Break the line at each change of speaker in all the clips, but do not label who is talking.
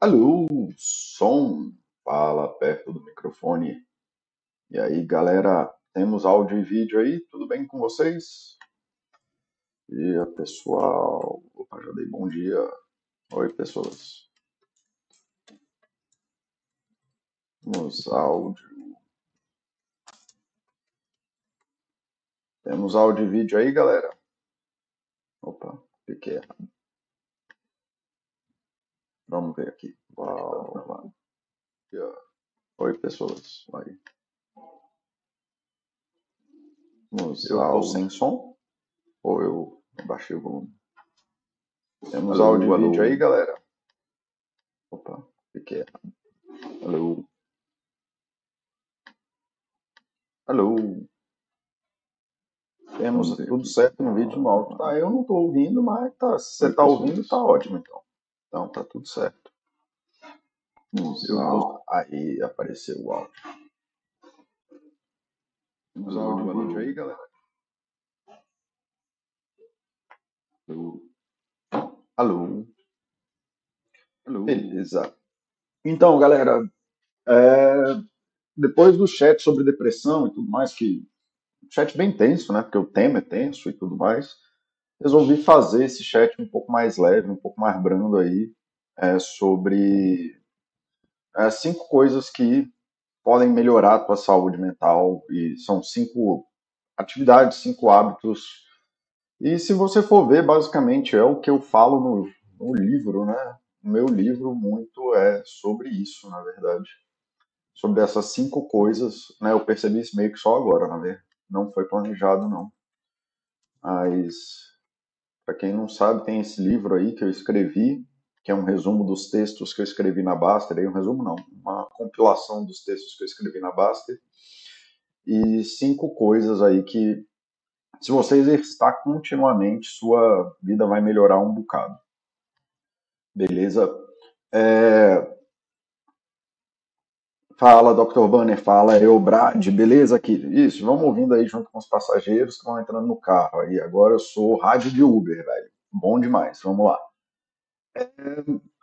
Alô, som, fala perto do microfone. E aí, galera, temos áudio e vídeo aí? Tudo bem com vocês? E pessoal, opa, já dei bom dia. Oi, pessoas. Temos áudio. Temos áudio e vídeo aí, galera? Opa, fiquei errado. Vamos ver aqui. Uau, uau. Oi, pessoas. Oi. Temos
Eu
áudio.
sem som?
Ou eu baixei o volume? Temos
Alô,
áudio e vídeo aí, galera? Opa, fiquei errado. Alô, alô. Temos tudo certo no vídeo no áudio. Tá, eu não tô ouvindo, mas tá, se você
Oi,
tá ouvindo,
pessoas.
tá ótimo, então. Então, tá tudo certo. Aí, apareceu o áudio. Temos
Alô,
áudio aí, galera?
Alô,
Alô.
alô.
Beleza. Então, galera, é, depois do chat sobre depressão e tudo mais, que chat bem tenso, né? Porque o tema é tenso e tudo mais. Resolvi fazer esse chat um pouco mais leve, um pouco mais brando aí, é, sobre é, cinco coisas que podem melhorar a tua saúde mental e são cinco atividades, cinco hábitos. E se você for ver, basicamente é o que eu falo no, no livro, né? O meu livro muito é sobre isso, na verdade. Sobre essas cinco coisas, né? Eu percebi isso meio que só agora, na verdade. Não foi planejado, não. Mas Para quem não sabe, tem esse livro aí que eu escrevi, que é um resumo dos textos que eu escrevi na Baster, um resumo não, uma compilação dos textos que eu escrevi na Baster, e cinco coisas aí que, se você exercitar continuamente, sua vida vai melhorar um bocado. Beleza? É... Fala, Dr. Banner, fala, eu, Brad, beleza aqui? Isso, vamos ouvindo aí junto com os passageiros que vão entrando no carro aí. Agora eu sou rádio de Uber, velho. Bom demais, vamos lá.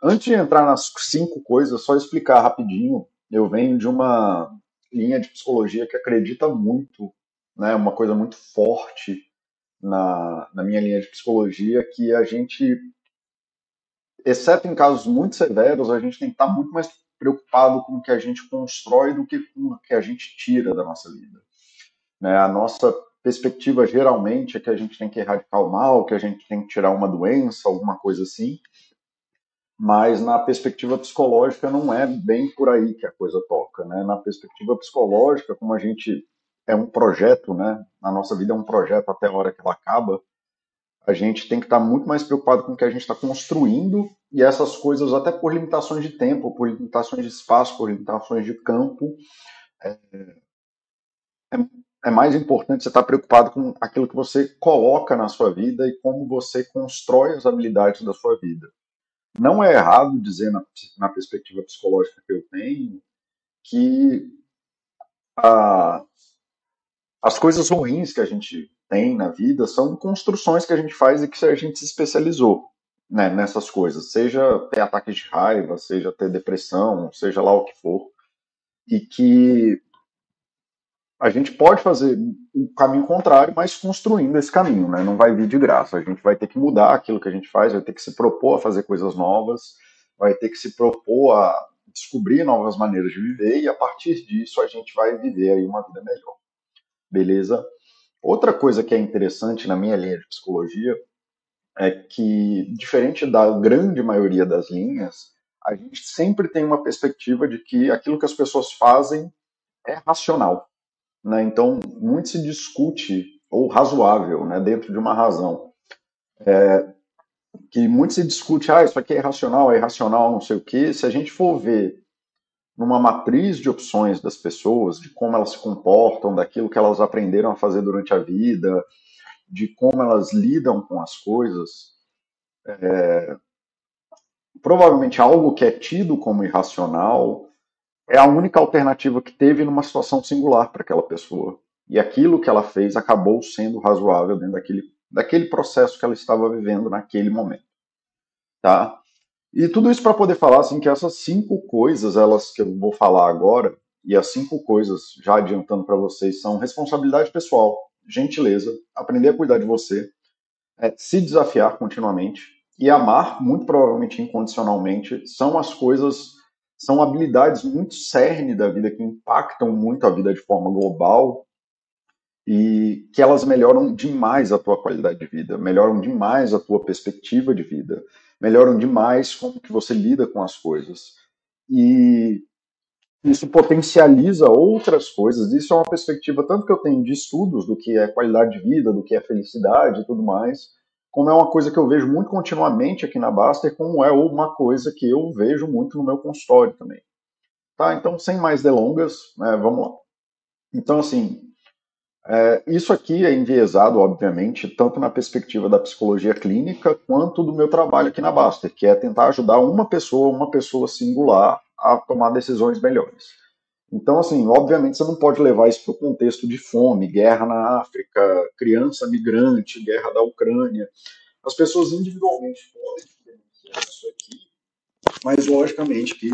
Antes de entrar nas cinco coisas, só explicar rapidinho. Eu venho de uma linha de psicologia que acredita muito, né, uma coisa muito forte na, na minha linha de psicologia, que a gente, exceto em casos muito severos, a gente tem que estar muito mais preocupado com o que a gente constrói do que com o que a gente tira da nossa vida. Né? A nossa perspectiva geralmente é que a gente tem que erradicar o mal, que a gente tem que tirar uma doença, alguma coisa assim mas na perspectiva psicológica não é bem por aí que a coisa toca, né? Na perspectiva psicológica, como a gente é um projeto, né? A nossa vida é um projeto até a hora que ela acaba, a gente tem que estar muito mais preocupado com o que a gente está construindo e essas coisas, até por limitações de tempo, por limitações de espaço, por limitações de campo, é, é mais importante você estar preocupado com aquilo que você coloca na sua vida e como você constrói as habilidades da sua vida. Não é errado dizer, na, na perspectiva psicológica que eu tenho, que a, as coisas ruins que a gente tem na vida são construções que a gente faz e que a gente se especializou né, nessas coisas. Seja ter ataques de raiva, seja ter depressão, seja lá o que for. E que a gente pode fazer o caminho contrário, mas construindo esse caminho, né? Não vai vir de graça. A gente vai ter que mudar aquilo que a gente faz, vai ter que se propor a fazer coisas novas, vai ter que se propor a descobrir novas maneiras de viver e a partir disso a gente vai viver aí uma vida melhor. Beleza? Outra coisa que é interessante na minha linha de psicologia é que, diferente da grande maioria das linhas, a gente sempre tem uma perspectiva de que aquilo que as pessoas fazem é racional. Né? Então, muito se discute, ou razoável, né, dentro de uma razão. É, que muito se discute, ah, isso aqui é irracional, é irracional, não sei o quê. Se a gente for ver numa matriz de opções das pessoas, de como elas se comportam, daquilo que elas aprenderam a fazer durante a vida, de como elas lidam com as coisas, é, provavelmente algo que é tido como irracional é a única alternativa que teve numa situação singular para aquela pessoa. E aquilo que ela fez acabou sendo razoável dentro daquele, daquele processo que ela estava vivendo naquele momento. Tá? E tudo isso para poder falar assim que essas cinco coisas, elas que eu vou falar agora, e as cinco coisas, já adiantando para vocês, são responsabilidade pessoal, gentileza, aprender a cuidar de você, é, se desafiar continuamente e amar, muito provavelmente incondicionalmente, são as coisas, são habilidades muito cerne da vida que impactam muito a vida de forma global e que elas melhoram demais a tua qualidade de vida, melhoram demais a tua perspectiva de vida, melhoram demais como que você lida com as coisas. E isso potencializa outras coisas. Isso é uma perspectiva tanto que eu tenho de estudos do que é qualidade de vida, do que é felicidade e tudo mais, como é uma coisa que eu vejo muito continuamente aqui na Baster, como é uma coisa que eu vejo muito no meu consultório também. Tá? Então, sem mais delongas, né, vamos lá. Então, assim, é, isso aqui é enviesado, obviamente, tanto na perspectiva da psicologia clínica quanto do meu trabalho aqui na Baster, que é tentar ajudar uma pessoa, uma pessoa singular, a tomar decisões melhores. Então, assim, obviamente você não pode levar isso para o contexto de fome, guerra na África, criança migrante, guerra da Ucrânia. As pessoas individualmente podem denunciar isso aqui, mas logicamente que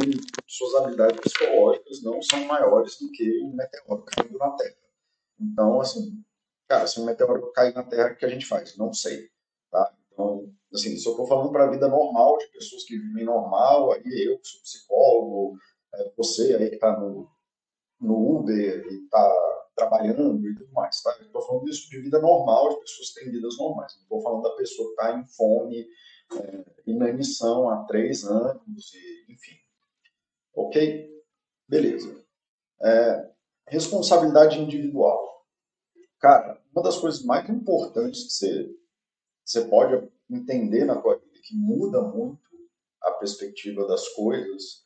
suas habilidades psicológicas não são maiores do que um meteoro caindo na Terra. Então, assim, cara, se um meteoro cair na Terra, o que a gente faz? Não sei. Tá? Então, assim, se eu estou falando para a vida normal, de pessoas que vivem normal, aí eu que sou psicólogo, é, você aí que está no, no Uber e está trabalhando e tudo mais, tá? Estou falando disso de vida normal, de pessoas que têm vidas normais. Não estou falando da pessoa que está em fome, é, inanição há três anos, e, enfim. Ok? Beleza. É, responsabilidade individual. Cara, uma das coisas mais importantes que você, você pode entender na tua vida, que muda muito a perspectiva das coisas,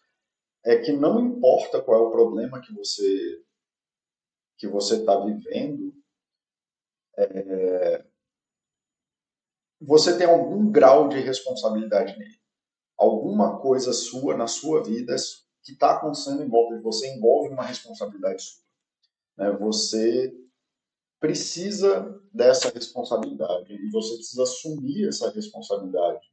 é que não importa qual é o problema que você que você está vivendo, é, você tem algum grau de responsabilidade nele. Alguma coisa sua na sua vida que está acontecendo em volta de você envolve uma responsabilidade sua. Né? Você precisa dessa responsabilidade e você precisa assumir essa responsabilidade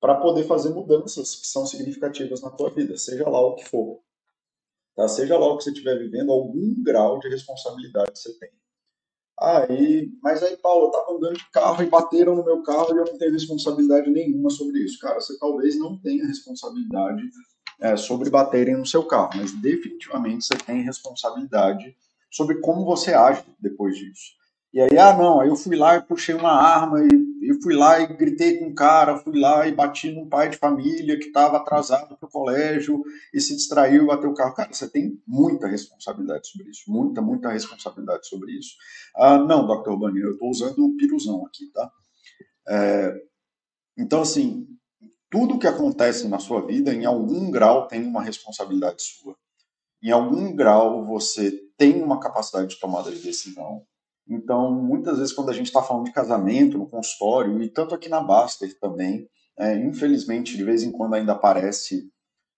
para poder fazer mudanças que são significativas na tua vida, seja lá o que for. Tá? Seja lá o que você estiver vivendo, algum grau de responsabilidade você tem. Aí, mas aí, Paulo, eu estava andando de carro e bateram no meu carro e eu não tenho responsabilidade nenhuma sobre isso. Cara, você talvez não tenha responsabilidade é, sobre baterem no seu carro, mas definitivamente você tem responsabilidade sobre como você age depois disso. E aí, ah, não, aí eu fui lá e puxei uma arma e, e fui lá e gritei com um cara, fui lá e bati num pai de família que estava atrasado para o colégio e se distraiu bateu o carro. Cara, você tem muita responsabilidade sobre isso, muita, muita responsabilidade sobre isso. Ah, não, Dr. Urbani, eu estou usando o piruzão aqui, tá? É, então, assim, tudo que acontece na sua vida, em algum grau, tem uma responsabilidade sua. Em algum grau, você tem uma capacidade de tomada de decisão. Então, muitas vezes, quando a gente está falando de casamento no consultório, e tanto aqui na Baster também, é, infelizmente, de vez em quando ainda aparece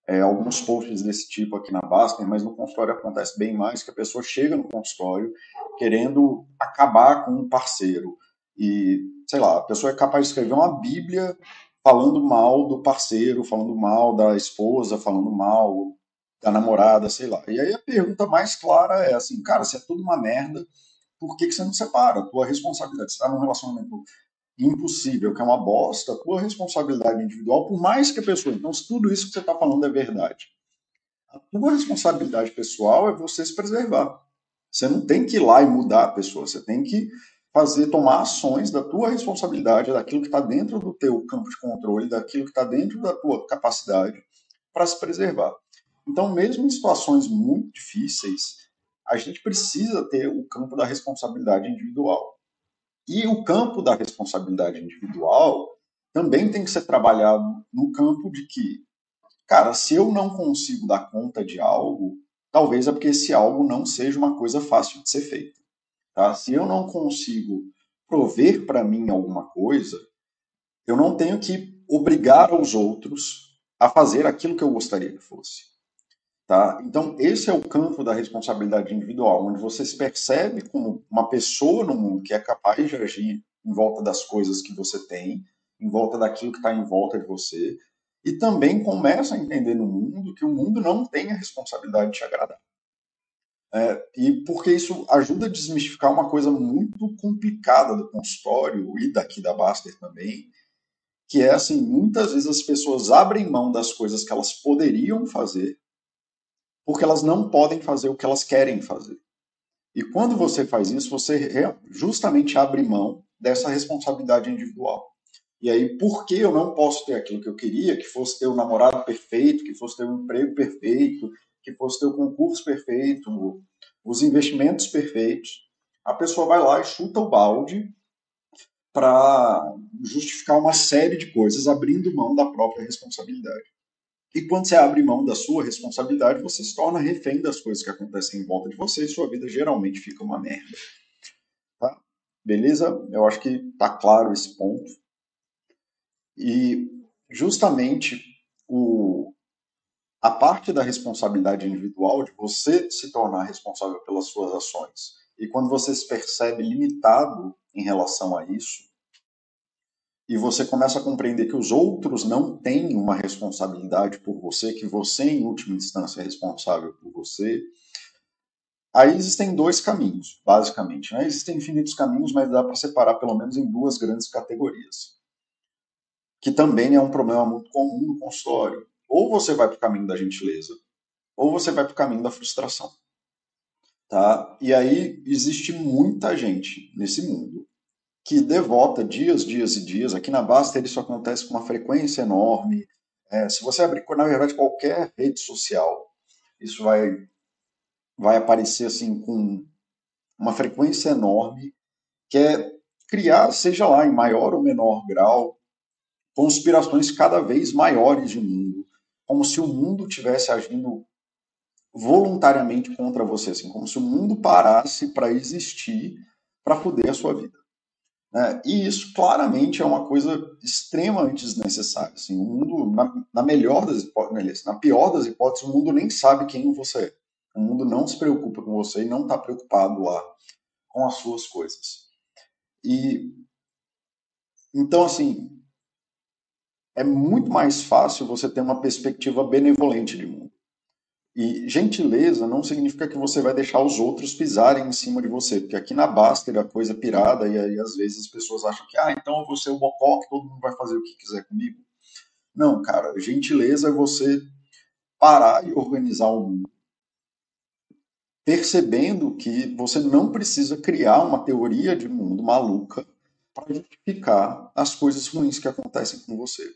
é, alguns posts desse tipo aqui na Baster, mas no consultório acontece bem mais, que a pessoa chega no consultório querendo acabar com um parceiro. E, sei lá, a pessoa é capaz de escrever uma bíblia falando mal do parceiro, falando mal da esposa, falando mal da namorada, sei lá. E aí a pergunta mais clara é assim, cara, se é tudo uma merda, por que, que você não separa? Tua responsabilidade, você está num relacionamento impossível, que é uma bosta, tua responsabilidade individual, por mais que a pessoa. Então, se tudo isso que você está falando é verdade, a tua responsabilidade pessoal é você se preservar. Você não tem que ir lá e mudar a pessoa, você tem que fazer, tomar ações da tua responsabilidade, daquilo que está dentro do teu campo de controle, daquilo que está dentro da tua capacidade para se preservar. Então, mesmo em situações muito difíceis, a gente precisa ter o campo da responsabilidade individual. E o campo da responsabilidade individual também tem que ser trabalhado no campo de que, cara, se eu não consigo dar conta de algo, talvez é porque esse algo não seja uma coisa fácil de ser feita. Tá? Se eu não consigo prover para mim alguma coisa, eu não tenho que obrigar os outros a fazer aquilo que eu gostaria que fosse. Tá? Então, esse é o campo da responsabilidade individual, onde você se percebe como uma pessoa no mundo que é capaz de agir em volta das coisas que você tem, em volta daquilo que está em volta de você, e também começa a entender no mundo que o mundo não tem a responsabilidade de te agradar. É, e porque isso ajuda a desmistificar uma coisa muito complicada do consultório e daqui da Baster também, que é assim, muitas vezes as pessoas abrem mão das coisas que elas poderiam fazer porque elas não podem fazer o que elas querem fazer. E quando você faz isso, você justamente abre mão dessa responsabilidade individual. E aí, por que eu não posso ter aquilo que eu queria, que fosse ter o um namorado perfeito, que fosse ter um emprego perfeito, que fosse ter o um concurso perfeito, os investimentos perfeitos? A pessoa vai lá e chuta o balde para justificar uma série de coisas, abrindo mão da própria responsabilidade. E quando você abre mão da sua responsabilidade, você se torna refém das coisas que acontecem em volta de você e sua vida geralmente fica uma merda. Tá? Beleza? Eu acho que está claro esse ponto. E justamente o, a parte da responsabilidade individual, de você se tornar responsável pelas suas ações, e quando você se percebe limitado em relação a isso, e você começa a compreender que os outros não têm uma responsabilidade por você, que você, em última instância, é responsável por você. Aí existem dois caminhos, basicamente. Né? Existem infinitos caminhos, mas dá para separar pelo menos em duas grandes categorias. Que também é um problema muito comum no consultório. Ou você vai para o caminho da gentileza, ou você vai para o caminho da frustração. Tá? E aí existe muita gente nesse mundo que devota dias, dias e dias. Aqui na Basta isso acontece com uma frequência enorme. É, se você abrir, na verdade, qualquer rede social, isso vai, vai aparecer assim com uma frequência enorme, que é criar, seja lá em maior ou menor grau, conspirações cada vez maiores de mundo, como se o mundo tivesse agindo voluntariamente contra você, assim, como se o mundo parasse para existir para foder a sua vida. Né? E isso claramente é uma coisa extremamente desnecessária. Assim, o mundo, na, na melhor das hipóteses, na pior das hipóteses, o mundo nem sabe quem você é. O mundo não se preocupa com você e não está preocupado lá com as suas coisas. E então assim é muito mais fácil você ter uma perspectiva benevolente de mundo. E gentileza não significa que você vai deixar os outros pisarem em cima de você, porque aqui na Baster a coisa é pirada e aí às vezes as pessoas acham que, ah, então eu vou ser o bocó que todo mundo vai fazer o que quiser comigo. Não, cara, gentileza é você parar e organizar o mundo, percebendo que você não precisa criar uma teoria de mundo maluca para justificar as coisas ruins que acontecem com você.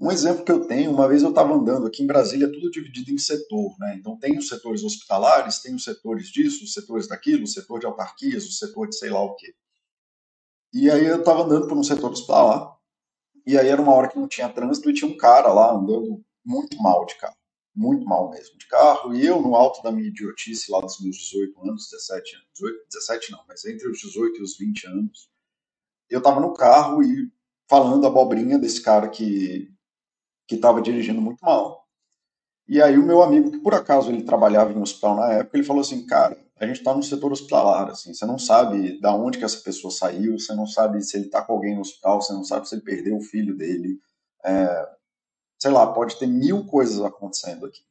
Um exemplo que eu tenho, uma vez eu estava andando aqui em Brasília, tudo dividido em setor, né? Então tem os setores hospitalares, tem os setores disso, os setores daquilo, o setor de autarquias, o setor de sei lá o quê. E aí eu estava andando por um setor hospitalar, e aí era uma hora que não tinha trânsito e tinha um cara lá andando muito mal de carro, muito mal mesmo de carro, e eu no alto da minha idiotice lá dos meus 18 anos, 17 anos, 18, 17 não, mas entre os 18 e os 20 anos, eu estava no carro e falando abobrinha desse cara que que estava dirigindo muito mal. E aí o meu amigo, que por acaso ele trabalhava em hospital na época, ele falou assim, cara, a gente está no setor hospitalar, assim, você não sabe da onde que essa pessoa saiu, você não sabe se ele está com alguém no hospital, você não sabe se ele perdeu o filho dele, é, sei lá, pode ter mil coisas acontecendo aqui.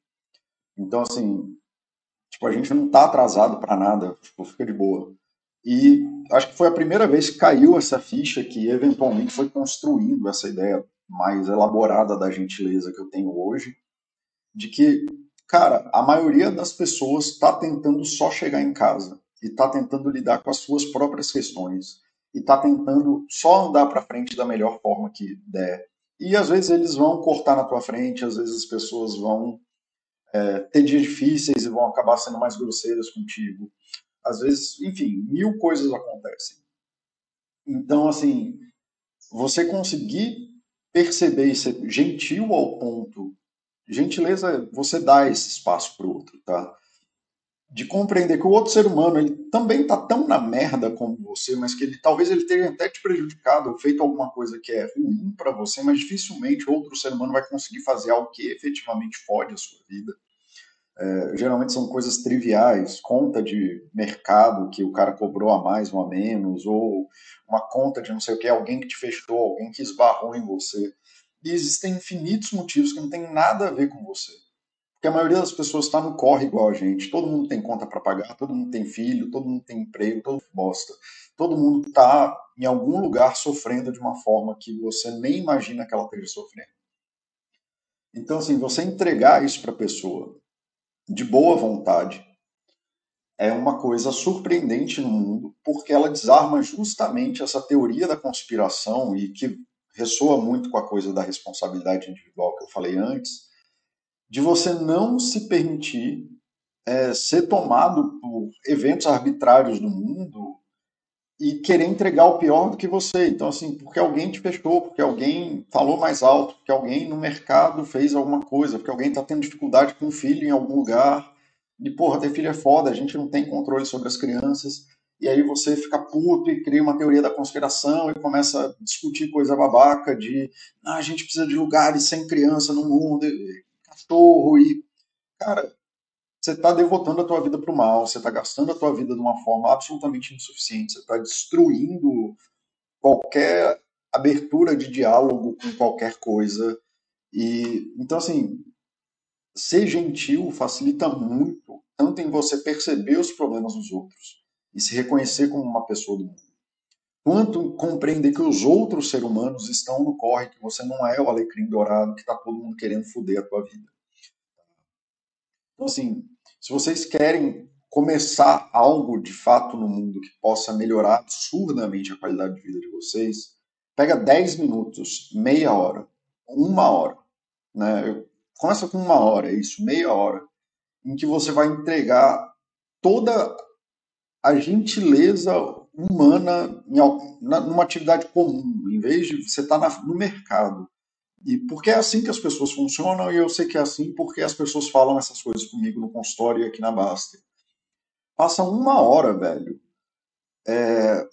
Então, assim, tipo, a gente não está atrasado para nada, tipo, fica de boa. E acho que foi a primeira vez que caiu essa ficha que eventualmente foi construindo essa ideia mais elaborada da gentileza que eu tenho hoje, de que, cara, a maioria das pessoas está tentando só chegar em casa e está tentando lidar com as suas próprias questões e está tentando só andar para frente da melhor forma que der. E às vezes eles vão cortar na tua frente, às vezes as pessoas vão é, ter dias difíceis e vão acabar sendo mais grosseiras contigo. Às vezes, enfim, mil coisas acontecem. Então, assim, você conseguir perceber e ser gentil ao ponto. Gentileza você dar esse espaço para o outro, tá? De compreender que o outro ser humano ele também tá tão na merda como você, mas que ele talvez ele tenha até te prejudicado, feito alguma coisa que é ruim para você, mas dificilmente outro ser humano vai conseguir fazer algo que efetivamente fode a sua vida. É, geralmente são coisas triviais, conta de mercado que o cara cobrou a mais ou a menos, ou uma conta de não sei o que, alguém que te fechou, alguém que esbarrou em você. E existem infinitos motivos que não tem nada a ver com você. Porque a maioria das pessoas está no corre igual a gente. Todo mundo tem conta para pagar, todo mundo tem filho, todo mundo tem emprego, todo mundo bosta. Todo mundo está em algum lugar sofrendo de uma forma que você nem imagina que ela esteja sofrendo. Então, assim, você entregar isso para a pessoa de boa vontade é uma coisa surpreendente no mundo, porque ela desarma justamente essa teoria da conspiração e que ressoa muito com a coisa da responsabilidade individual que eu falei antes, de você não se permitir é, ser tomado por eventos arbitrários do mundo e querer entregar o pior do que você. Então, assim, porque alguém te fechou, porque alguém falou mais alto, porque alguém no mercado fez alguma coisa, porque alguém está tendo dificuldade com um filho em algum lugar. E, porra, ter filho é foda, a gente não tem controle sobre as crianças. E aí você fica puto e cria uma teoria da conspiração e começa a discutir coisa babaca de ah, a gente precisa de lugares sem criança no mundo, e cachorro e. Cara, você está devotando a tua vida para o mal, você está gastando a tua vida de uma forma absolutamente insuficiente, você está destruindo qualquer abertura de diálogo com qualquer coisa. E então assim, ser gentil facilita muito, tanto em você perceber os problemas dos outros e se reconhecer como uma pessoa do mundo, quanto compreender que os outros seres humanos estão no corre, que você não é o alecrim dourado que está todo mundo querendo foder a tua vida. Então, assim, se vocês querem começar algo de fato no mundo que possa melhorar absurdamente a qualidade de vida de vocês, pega 10 minutos, meia hora, uma hora. Né? Começa com uma hora, é isso, meia hora, em que você vai entregar toda a gentileza humana em, numa atividade comum, em vez de você estar tá no mercado e porque é assim que as pessoas funcionam, e eu sei que é assim porque as pessoas falam essas coisas comigo no consultório e aqui na Baster. Passa uma hora, velho, é,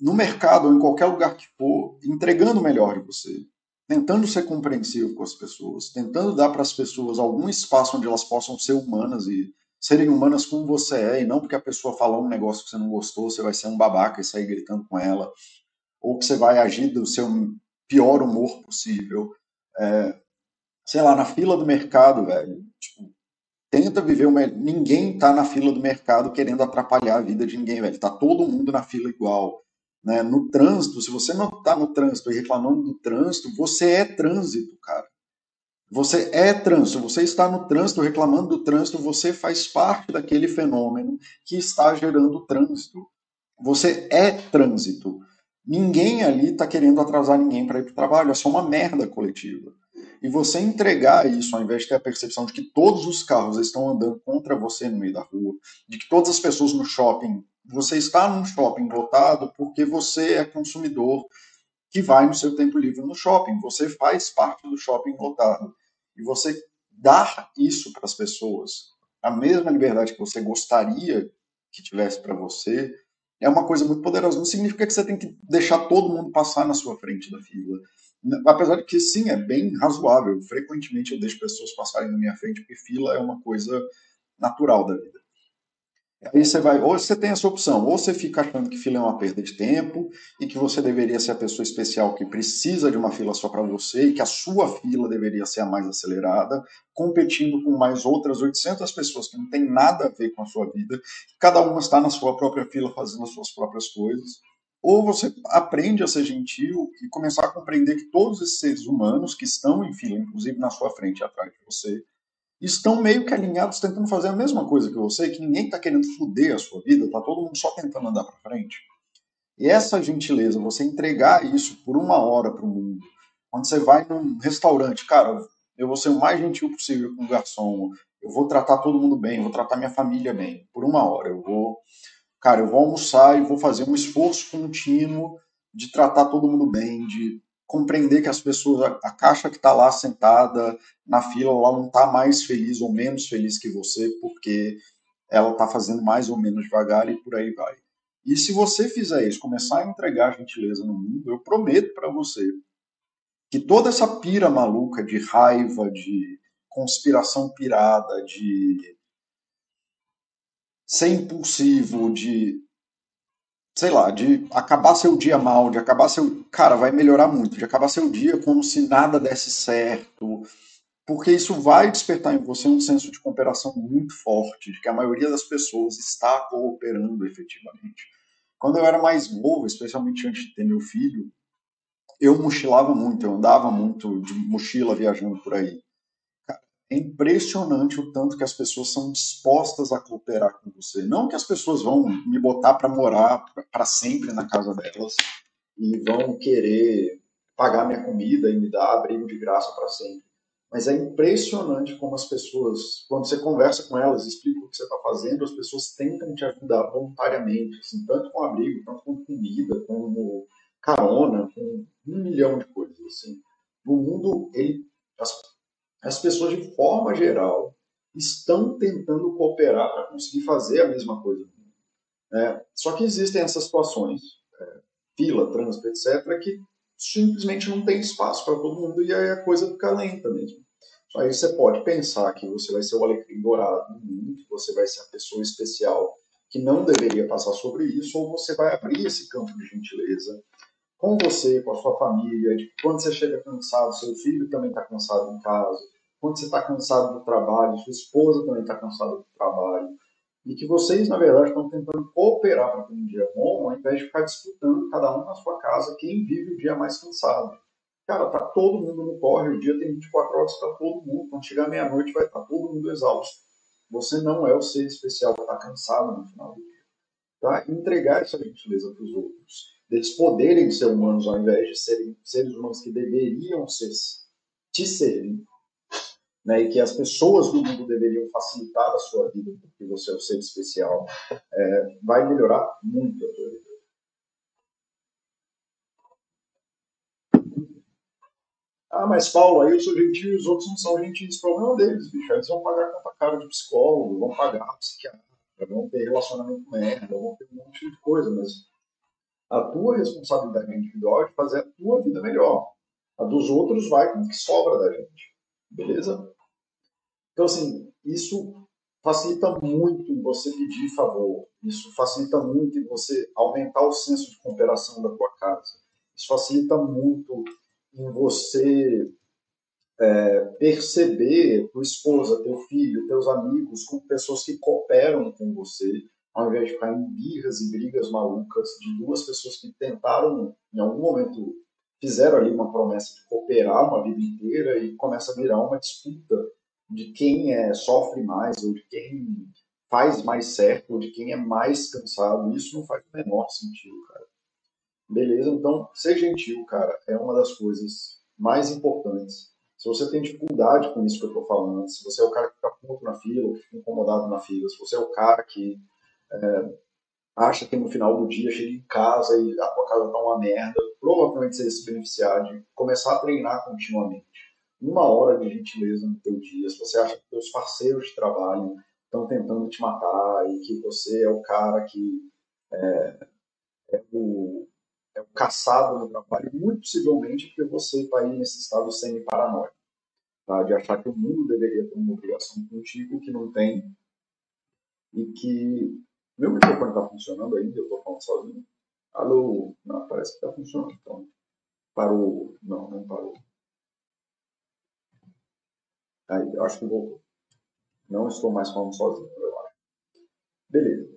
no mercado ou em qualquer lugar que for, entregando o melhor de você, tentando ser compreensivo com as pessoas, tentando dar para as pessoas algum espaço onde elas possam ser humanas e serem humanas como você é, e não porque a pessoa falou um negócio que você não gostou, você vai ser um babaca e sair gritando com ela, ou que você vai agir do seu pior humor possível é, sei lá, na fila do mercado, velho. Tipo, tenta viver uma. Ninguém tá na fila do mercado querendo atrapalhar a vida de ninguém, velho. Tá todo mundo na fila igual. Né? No trânsito, se você não tá no trânsito e reclamando do trânsito, você é trânsito, cara. Você é trânsito, você está no trânsito reclamando do trânsito, você faz parte daquele fenômeno que está gerando trânsito. Você é trânsito. Ninguém ali está querendo atrasar ninguém para ir para o trabalho, é só uma merda coletiva. E você entregar isso, ao invés de ter a percepção de que todos os carros estão andando contra você no meio da rua, de que todas as pessoas no shopping, você está num shopping lotado porque você é consumidor que vai no seu tempo livre no shopping, você faz parte do shopping lotado. E você dar isso para as pessoas, a mesma liberdade que você gostaria que tivesse para você, é uma coisa muito poderosa. Não significa que você tem que deixar todo mundo passar na sua frente da fila. Apesar de que, sim, é bem razoável. Frequentemente eu deixo pessoas passarem na minha frente, porque fila é uma coisa natural da vida. Aí você vai, ou você tem essa opção, ou você fica achando que fila é uma perda de tempo e que você deveria ser a pessoa especial que precisa de uma fila só para você e que a sua fila deveria ser a mais acelerada, competindo com mais outras 800 pessoas que não tem nada a ver com a sua vida, cada uma está na sua própria fila fazendo as suas próprias coisas. Ou você aprende a ser gentil e começar a compreender que todos esses seres humanos que estão em fila, inclusive na sua frente e atrás de você, estão meio que alinhados tentando fazer a mesma coisa que você, que ninguém está querendo foder a sua vida, tá todo mundo só tentando andar para frente. E essa gentileza, você entregar isso por uma hora para o mundo, quando você vai num restaurante, cara, eu vou ser o mais gentil possível com o garçom, eu vou tratar todo mundo bem, vou tratar minha família bem, por uma hora, eu vou, cara, eu vou almoçar e vou fazer um esforço contínuo de tratar todo mundo bem, de compreender que as pessoas, a caixa que está lá sentada na fila, ela não está mais feliz ou menos feliz que você, porque ela está fazendo mais ou menos devagar e por aí vai. E se você fizer isso, começar a entregar gentileza no mundo, eu prometo para você que toda essa pira maluca de raiva, de conspiração pirada, de ser impulsivo, de sei lá, de acabar seu dia mal, de acabar seu. Cara, vai melhorar muito, de acabar seu dia como se nada desse certo, porque isso vai despertar em você um senso de cooperação muito forte, de que a maioria das pessoas está cooperando efetivamente. Quando eu era mais novo, especialmente antes de ter meu filho, eu mochilava muito, eu andava muito de mochila viajando por aí. É impressionante o tanto que as pessoas são dispostas a cooperar com você. Não que as pessoas vão me botar para morar para sempre na casa delas e vão querer pagar minha comida e me dar abrigo de graça para sempre. Mas é impressionante como as pessoas, quando você conversa com elas, explica o que você está fazendo, as pessoas tentam te ajudar voluntariamente, assim, tanto com abrigo, tanto com comida, como carona, com um milhão de coisas. Assim. No mundo, ele, as, as pessoas, de forma geral, estão tentando cooperar para conseguir fazer a mesma coisa. É, só que existem essas situações, é, fila, trânsito, etc., que simplesmente não tem espaço para todo mundo e aí a coisa fica lenta mesmo. Aí você pode pensar que você vai ser o alecrim dourado do mundo, que você vai ser a pessoa especial que não deveria passar sobre isso, ou você vai abrir esse campo de gentileza com você, com a sua família, de quando você chega cansado, seu filho também está cansado em casa, quando você está cansado do trabalho, sua esposa também está cansada do trabalho, e que vocês, na verdade, estão tentando cooperar para ter um dia bom, ao invés de ficar disputando cada um na sua casa quem vive o dia mais cansado. Cara, tá todo mundo no corre, o dia tem 24 horas para todo mundo. Quando chegar meia-noite vai estar tá todo mundo exausto. Você não é o ser especial que está cansado no final do dia. Tá? Entregar essa gentileza para os outros. Deles poderem ser humanos ao invés de serem seres humanos que deveriam ser, te serem. Né, e que as pessoas do mundo deveriam facilitar a sua vida, porque você é o ser especial, é, vai melhorar muito a sua vida. Ah, mas Paulo, aí eu sou gentil e os outros não são gentis. Problema deles, bicho. Eles vão pagar conta cara de psicólogo, vão pagar psiquiatra, vão ter relacionamento merda, vão ter um monte de coisa, mas a tua responsabilidade individual é de fazer a tua vida melhor. A dos outros vai com o que sobra da gente. Beleza? Então, assim, isso facilita muito em você pedir favor. Isso facilita muito em você aumentar o senso de cooperação da tua casa. Isso facilita muito em você é, perceber tua esposa, teu filho, teus amigos como pessoas que cooperam com você, ao invés de ficar em birras e brigas malucas de duas pessoas que tentaram, em algum momento, fizeram ali uma promessa de cooperar uma vida inteira e começa a virar uma disputa de quem é, sofre mais ou de quem faz mais certo ou de quem é mais cansado. Isso não faz o menor sentido, cara. Beleza? Então, ser gentil, cara, é uma das coisas mais importantes. Se você tem dificuldade com isso que eu estou falando, se você é o cara que fica puto na fila, que fica incomodado na fila, se você é o cara que é, acha que no final do dia chega em casa e a tua casa está uma merda, provavelmente você ia se beneficiar de começar a treinar continuamente. Uma hora de gentileza no teu dia. Se você acha que teus parceiros de trabalho estão tentando te matar e que você é o cara que é, é o é o caçado no trabalho, muito possivelmente porque você está aí nesse estado semi-paranoico, tá? de achar que o mundo deveria ter uma obrigação contigo que não tem e que meu microfone está funcionando ainda, eu estou falando sozinho. Alô? Não, parece que está funcionando. Então, parou. Não, não parou. Aí, eu acho que voltou. Não estou mais falando sozinho, eu acho. Beleza.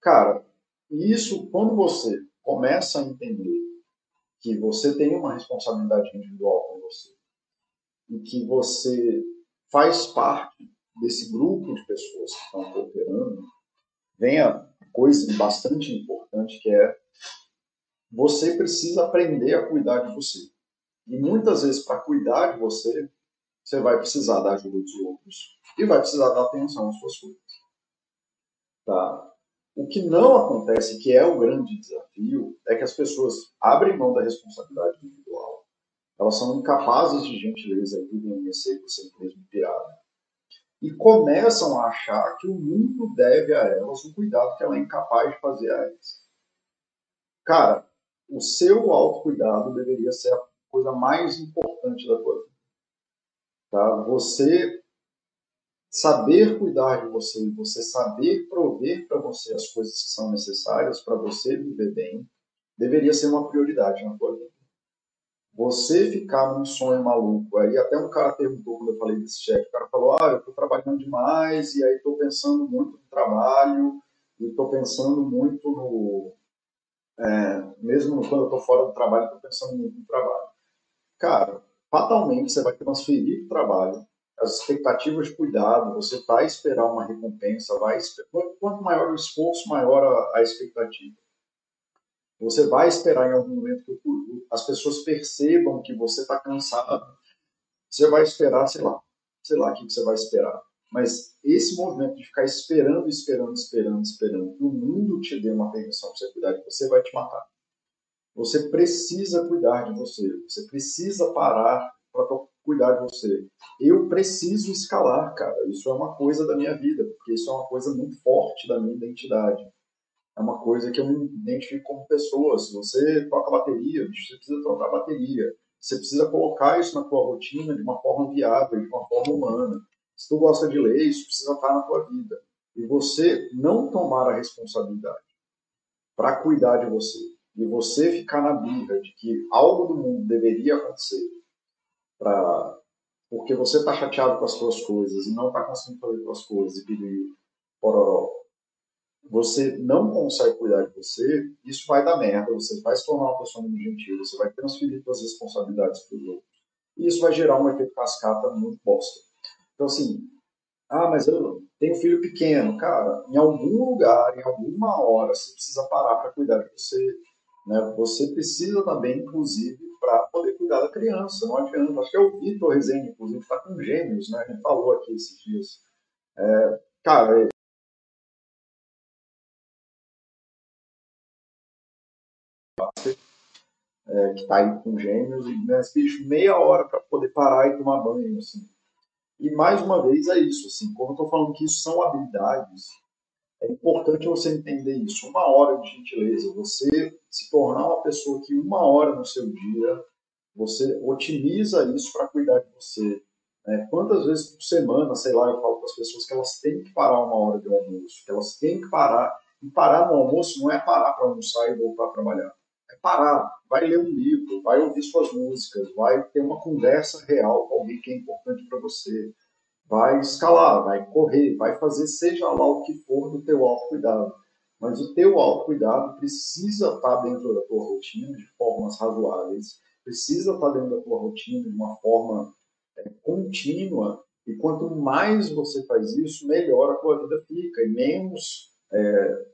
Cara, isso, quando você começa a entender que você tem uma responsabilidade individual com você e que você faz parte desse grupo de pessoas que estão cooperando, vem a coisa bastante importante que é você precisa aprender a cuidar de você. E muitas vezes, para cuidar de você, você vai precisar da ajuda dos outros e vai precisar dar atenção às suas coisas. Tá? O que não acontece, que é o grande desafio, é que as pessoas abrem mão da responsabilidade individual. Elas são incapazes de gentileza e vivem nesse egocentrismo pirado. E começam a achar que o mundo deve a elas o cuidado que ela é incapaz de fazer a elas. Cara, o seu autocuidado deveria ser a coisa mais importante da tua vida. Tá? Você saber cuidar de você você saber prover para você as coisas que são necessárias para você viver bem, deveria ser uma prioridade na tua vida. Você ficar num sonho maluco, aí até um cara perguntou quando eu falei desse chefe, o cara falou, ah, eu estou trabalhando demais e aí estou pensando muito no trabalho e estou pensando muito no... É, mesmo quando eu estou fora do trabalho, estou pensando muito no trabalho. Cara, fatalmente você vai transferir o trabalho as expectativas de cuidado, você vai esperar uma recompensa, vai quanto maior o esforço, maior a, a expectativa. Você vai esperar em algum momento que as pessoas percebam que você está cansado. Você vai esperar, sei lá, sei lá o que você vai esperar. Mas esse movimento de ficar esperando, esperando, esperando, esperando que o mundo te dê uma permissão para você cuidar você vai te matar. Você precisa cuidar de você. Você precisa parar para cuidar de você. Eu preciso escalar, cara. Isso é uma coisa da minha vida, porque isso é uma coisa muito forte da minha identidade. É uma coisa que eu me identifico como pessoa. Se você toca bateria, você precisa trocar bateria. Você precisa colocar isso na tua rotina de uma forma viável, de uma forma humana. Se tu gosta de ler, isso precisa estar na tua vida. E você não tomar a responsabilidade para cuidar de você, e você ficar na birra de que algo do mundo deveria acontecer, pra, porque você está chateado com as suas coisas e não está conseguindo fazer suas coisas e pedir pororó, você não consegue cuidar de você, isso vai dar merda, você vai se tornar uma pessoa muito gentil, você vai transferir suas responsabilidades para os outros. E isso vai gerar um efeito cascata muito bosta. Então, assim, ah, mas eu tenho um filho pequeno. Cara, em algum lugar, em alguma hora, você precisa parar para cuidar de você. Né? Você precisa também, inclusive, para poder cuidar da criança. Não adianta. Acho que é o Vitor Rezende, inclusive, está com gêmeos, né? A gente falou aqui esses dias. É, cara, é, que está aí com gêmeos, e né, bicho, meia hora para poder parar e tomar banho. Assim. E mais uma vez é isso, assim, como eu estou falando que isso são habilidades, é importante você entender isso. Uma hora de gentileza, você se tornar uma pessoa que uma hora no seu dia você otimiza isso para cuidar de você. Né? Quantas vezes por semana, sei lá, eu falo para as pessoas que elas têm que parar uma hora de almoço, que elas têm que parar. E parar no almoço não é parar para almoçar e voltar a trabalhar. É parar, vai ler um livro, vai ouvir suas músicas, vai ter uma conversa real com alguém que é importante para você, vai escalar, vai correr, vai fazer seja lá o que for do teu autocuidado. Mas o teu autocuidado precisa estar tá dentro da tua rotina de formas razoáveis precisa estar dentro da tua rotina de uma forma é, contínua. E quanto mais você faz isso, melhor a tua vida fica. E menos é,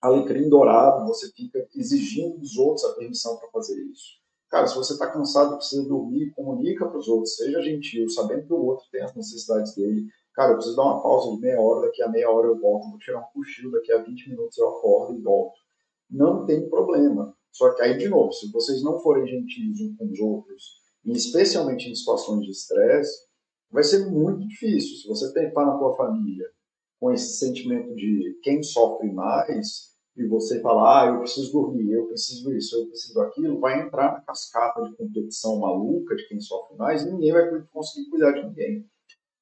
alecrim dourado você fica exigindo dos outros a permissão para fazer isso. Cara, se você está cansado, precisa dormir, comunica para os outros, seja gentil, sabendo que o outro tem as necessidades dele. Cara, eu preciso dar uma pausa de meia hora, daqui a meia hora eu volto, vou tirar um cochilo, daqui a 20 minutos eu acordo e volto. Não tem problema. Só que aí, de novo, se vocês não forem gentis uns com os outros, e especialmente em situações de estresse, vai ser muito difícil. Se você tentar na tua família com esse sentimento de quem sofre mais, e você falar, ah, eu preciso dormir, eu preciso isso, eu preciso aquilo, vai entrar na cascata de competição maluca de quem sofre mais e ninguém vai conseguir cuidar de ninguém.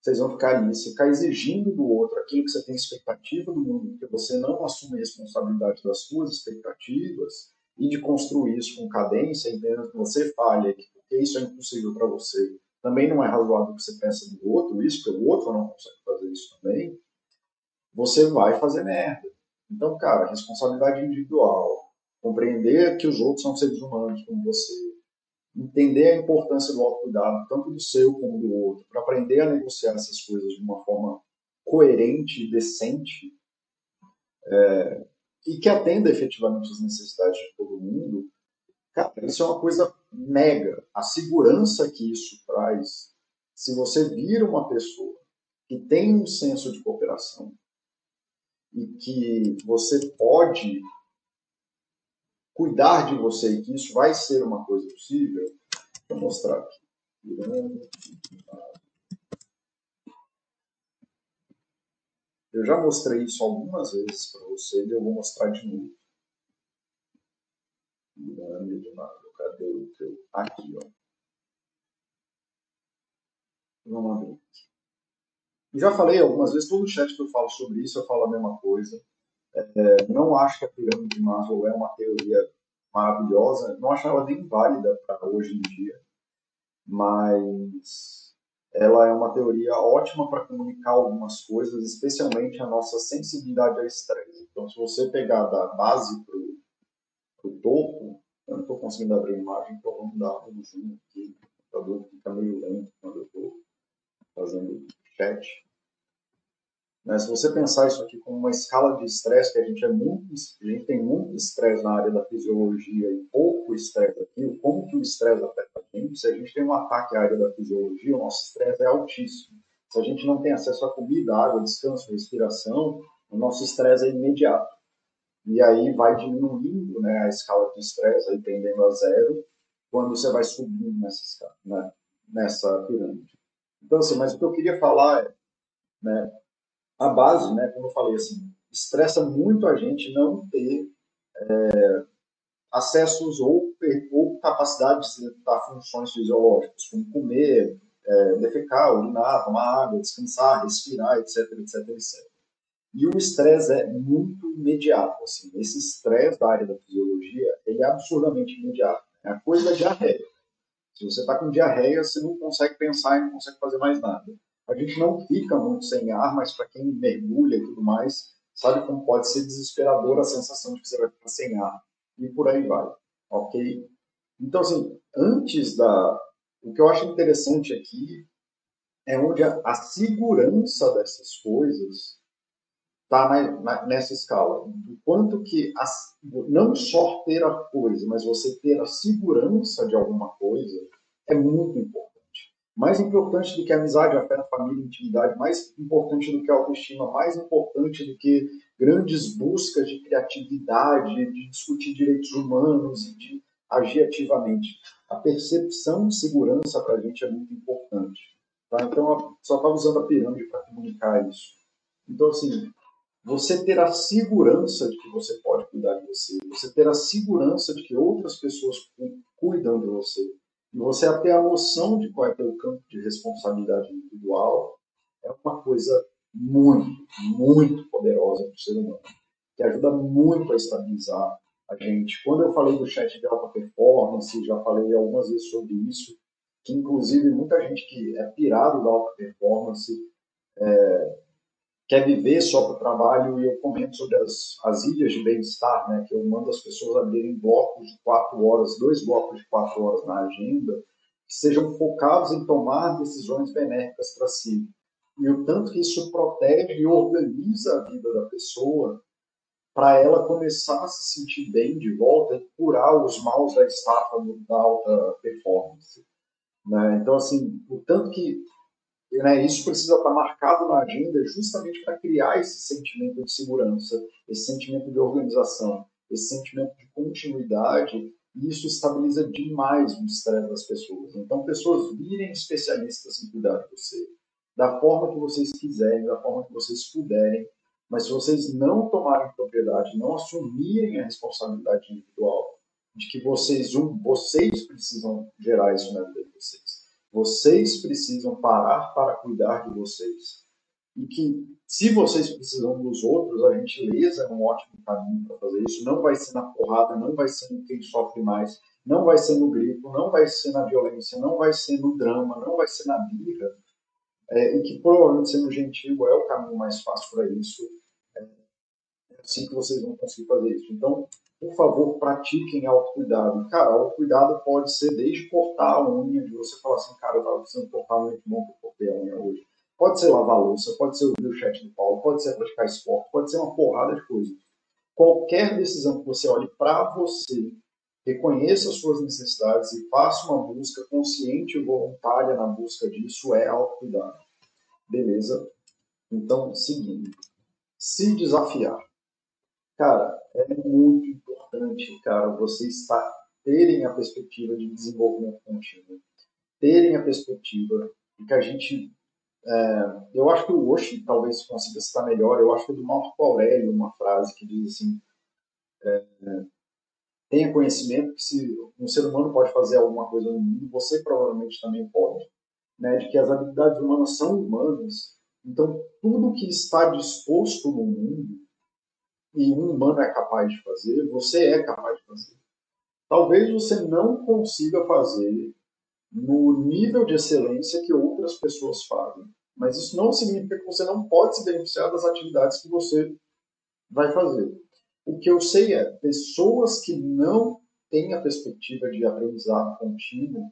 Vocês vão ficar ali, se ficar exigindo do outro aquilo que você tem expectativa do mundo, porque você não assume a responsabilidade das suas expectativas, e de construir isso com cadência, entendendo que você falha, que porque isso é impossível para você, também não é razoável que você pensa do outro, isso, porque o outro não consegue fazer isso também, você vai fazer merda. Então, cara, responsabilidade individual, compreender que os outros são seres humanos como você, entender a importância do autocuidado, tanto do seu como do outro, para aprender a negociar essas coisas de uma forma coerente e decente, é, e que atenda efetivamente as necessidades de todo mundo, cara, isso é uma coisa mega. A segurança que isso traz, se você vira uma pessoa que tem um senso de cooperação e que você pode cuidar de você e que isso vai ser uma coisa possível, vou mostrar aqui. Eu já mostrei isso algumas vezes para você e eu vou mostrar de novo. Pirâmide, cadê o teu? Aqui, ó. Vamos abrir. Já falei algumas vezes, todo chat que eu falo sobre isso, eu falo a mesma coisa. É, não acho que a pirâmide de Maslow é uma teoria maravilhosa, não acho ela nem válida para hoje em dia, mas ela é uma teoria ótima para comunicar algumas coisas, especialmente a nossa sensibilidade ao estresse. Então, se você pegar da base para o topo, eu não estou conseguindo abrir a imagem, então vamos dar um zoom aqui. O computador fica meio lento quando eu estou fazendo chat. Né? Se você pensar isso aqui como uma escala de estresse, que a gente, é muito, a gente tem muito estresse na área da fisiologia e pouco estresse aqui, como que o estresse afeta a gente? Se a gente tem um ataque à área da fisiologia, o nosso estresse é altíssimo. Se a gente não tem acesso a comida, água, descanso, respiração, o nosso estresse é imediato. E aí vai diminuindo né, a escala de estresse, aí tendendo a zero, quando você vai subindo nessa, né, nessa pirâmide. Então, assim, mas o que eu queria falar é, né, a base, né, como eu falei, assim, estressa muito a gente não ter é, acessos ou, ou capacidade de executar funções fisiológicas, como comer, é, defecar, urinar, tomar água, descansar, respirar, etc, etc, etc. E o estresse é muito imediato. Assim. Esse estresse da área da fisiologia, ele é absurdamente imediato. É a coisa da diarreia. Se você está com diarreia, você não consegue pensar e não consegue fazer mais nada. A gente não fica muito sem ar, mas para quem mergulha e tudo mais, sabe como pode ser desesperadora a sensação de que você vai ficar sem ar. E por aí vai. Ok? Então, assim, antes da. O que eu acho interessante aqui é onde a, a segurança dessas coisas está nessa escala. O quanto que a, não só ter a coisa, mas você ter a segurança de alguma coisa é muito importante mais importante do que a amizade, a fé na família, intimidade, mais importante do que a autoestima, mais importante do que grandes buscas de criatividade, de discutir direitos humanos e de agir ativamente. A percepção de segurança para a gente é muito importante. Tá? Então, só estava usando a pirâmide para comunicar isso. Então, assim, você ter a segurança de que você pode cuidar de você, você ter a segurança de que outras pessoas cuidam de você, e você ter a noção de qual é o campo de responsabilidade individual é uma coisa muito, muito poderosa para o ser humano, que ajuda muito a estabilizar a gente. Quando eu falei do chat de alta performance, já falei algumas vezes sobre isso, que inclusive muita gente que é pirado da alta performance é, quer viver só para o trabalho e eu comento sobre as, as ilhas de bem-estar, né, que eu mando as pessoas abrirem blocos de quatro horas, dois blocos de quatro horas na agenda, que sejam focados em tomar decisões benéficas para si. E o tanto que isso protege e organiza a vida da pessoa para ela começar a se sentir bem de volta e curar os maus da estafa da alta performance. Né? Então, assim, o tanto que né, isso precisa estar marcado na agenda justamente para criar esse sentimento de segurança, esse sentimento de organização, esse sentimento de continuidade, e isso estabiliza demais o estresse das pessoas. Então, pessoas virem especialistas em cuidar de você, da forma que vocês quiserem, da forma que vocês puderem, mas se vocês não tomarem propriedade, não assumirem a responsabilidade individual de que vocês, um, vocês precisam gerar isso na vida de vocês vocês precisam parar para cuidar de vocês. E que, se vocês precisam dos outros, a gentileza é um ótimo caminho para fazer isso. Não vai ser na porrada, não vai ser no quem sofre mais, não vai ser no grito, não vai ser na violência, não vai ser no drama, não vai ser na birra. É, e que provavelmente sendo gentil é o caminho mais fácil para isso. É, é assim que vocês vão conseguir fazer isso. Então, por favor, pratiquem autocuidado. Cara, autocuidado pode ser desde cortar a unha, de você falar assim, cara, eu estava precisando cortar a unha, que bom que eu cortei a unha hoje. Pode ser lavar louça, pode ser ouvir o chat do Paulo, pode ser praticar esporte, pode ser uma porrada de coisas. Qualquer decisão que você olhe para você, reconheça as suas necessidades e faça uma busca consciente e voluntária na busca disso, é autocuidado. Beleza? Então, seguindo. Se desafiar. Cara, é muito importante, cara, vocês estar, terem a perspectiva de desenvolvimento contínuo, terem a perspectiva de que a gente. É, eu acho que o Oshi talvez consiga citar melhor, eu acho que é do Marco Aurélio uma frase que diz assim: é, tenha conhecimento que se um ser humano pode fazer alguma coisa no mundo, você provavelmente também pode. Né, de que as habilidades humanas são humanas Então, tudo que está disposto no mundo e um humano é capaz de fazer, você é capaz de fazer. Talvez você não consiga fazer no nível de excelência que outras pessoas fazem. Mas isso não significa que você não pode se beneficiar das atividades que você vai fazer. O que eu sei é, pessoas que não têm a perspectiva de aprendizado contínuo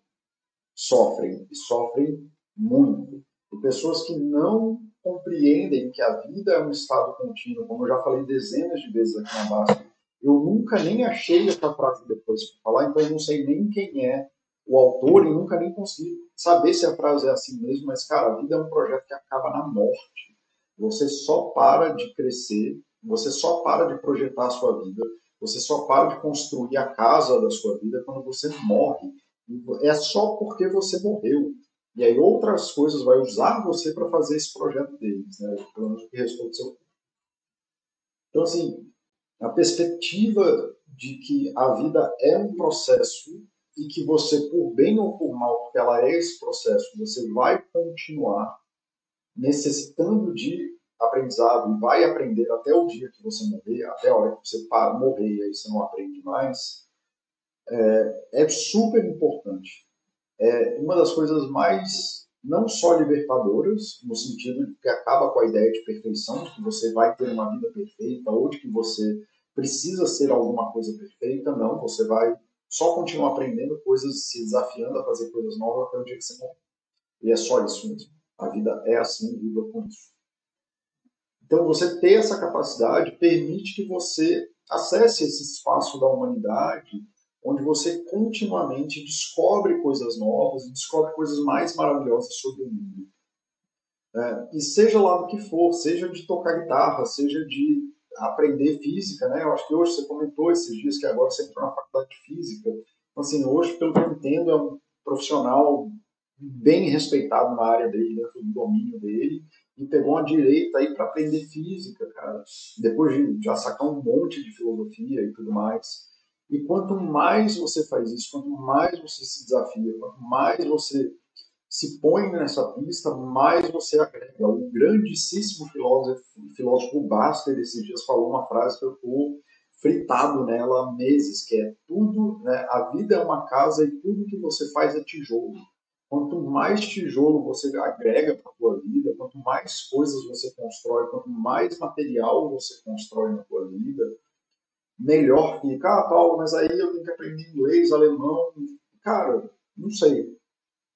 sofrem, e sofrem muito. E pessoas que não compreendem que a vida é um estado contínuo, como eu já falei dezenas de vezes aqui na Basta, eu nunca nem achei essa frase depois para falar, então eu não sei nem quem é o autor e nunca nem consegui saber se a frase é assim mesmo, mas, cara, a vida é um projeto que acaba na morte. Você só para de crescer, você só para de projetar a sua vida, você só para de construir a casa da sua vida quando você morre. É só porque você morreu. E aí outras coisas vai usar você para fazer esse projeto deles, né? Pelo menos o que restou do seu Então, assim, a perspectiva de que a vida é um processo e que você, por bem ou por mal, porque ela é esse processo, você vai continuar necessitando de aprendizado e vai aprender até o dia que você morrer, até a hora que você para, morrer e aí você não aprende mais, é, é super importante. É uma das coisas mais, não só libertadoras, no sentido de que acaba com a ideia de perfeição, de que você vai ter uma vida perfeita ou de que você precisa ser alguma coisa perfeita, não, você vai só continuar aprendendo coisas, se desafiando a fazer coisas novas até o dia que você morre. E é só isso mesmo. A vida é assim, viva com isso. Então, você ter essa capacidade permite que você acesse esse espaço da humanidade onde você continuamente descobre coisas novas descobre coisas mais maravilhosas sobre o mundo. É, e seja lá do que for, seja de tocar guitarra, seja de aprender física, né? Eu acho que hoje você comentou esses dias que agora você entrou na faculdade de física. Então, assim, hoje, pelo que eu entendo, é um profissional bem respeitado na área dele, dentro do domínio dele, e pegou uma direita aí para aprender física, cara. Depois de já sacar um monte de filosofia e tudo mais. E quanto mais você faz isso, quanto mais você se desafia, quanto mais você se põe nessa pista, mais você agrega. O grandíssimo filósofo, filósofo Baster, esses dias, falou uma frase que eu estou fritado nela há meses, que é tudo, né, a vida é uma casa e tudo que você faz é tijolo. Quanto mais tijolo você agrega para a tua vida, quanto mais coisas você constrói, quanto mais material você constrói na tua vida, melhor fica. Ah, Paulo, mas aí eu tenho que aprender inglês, alemão. Cara, não sei.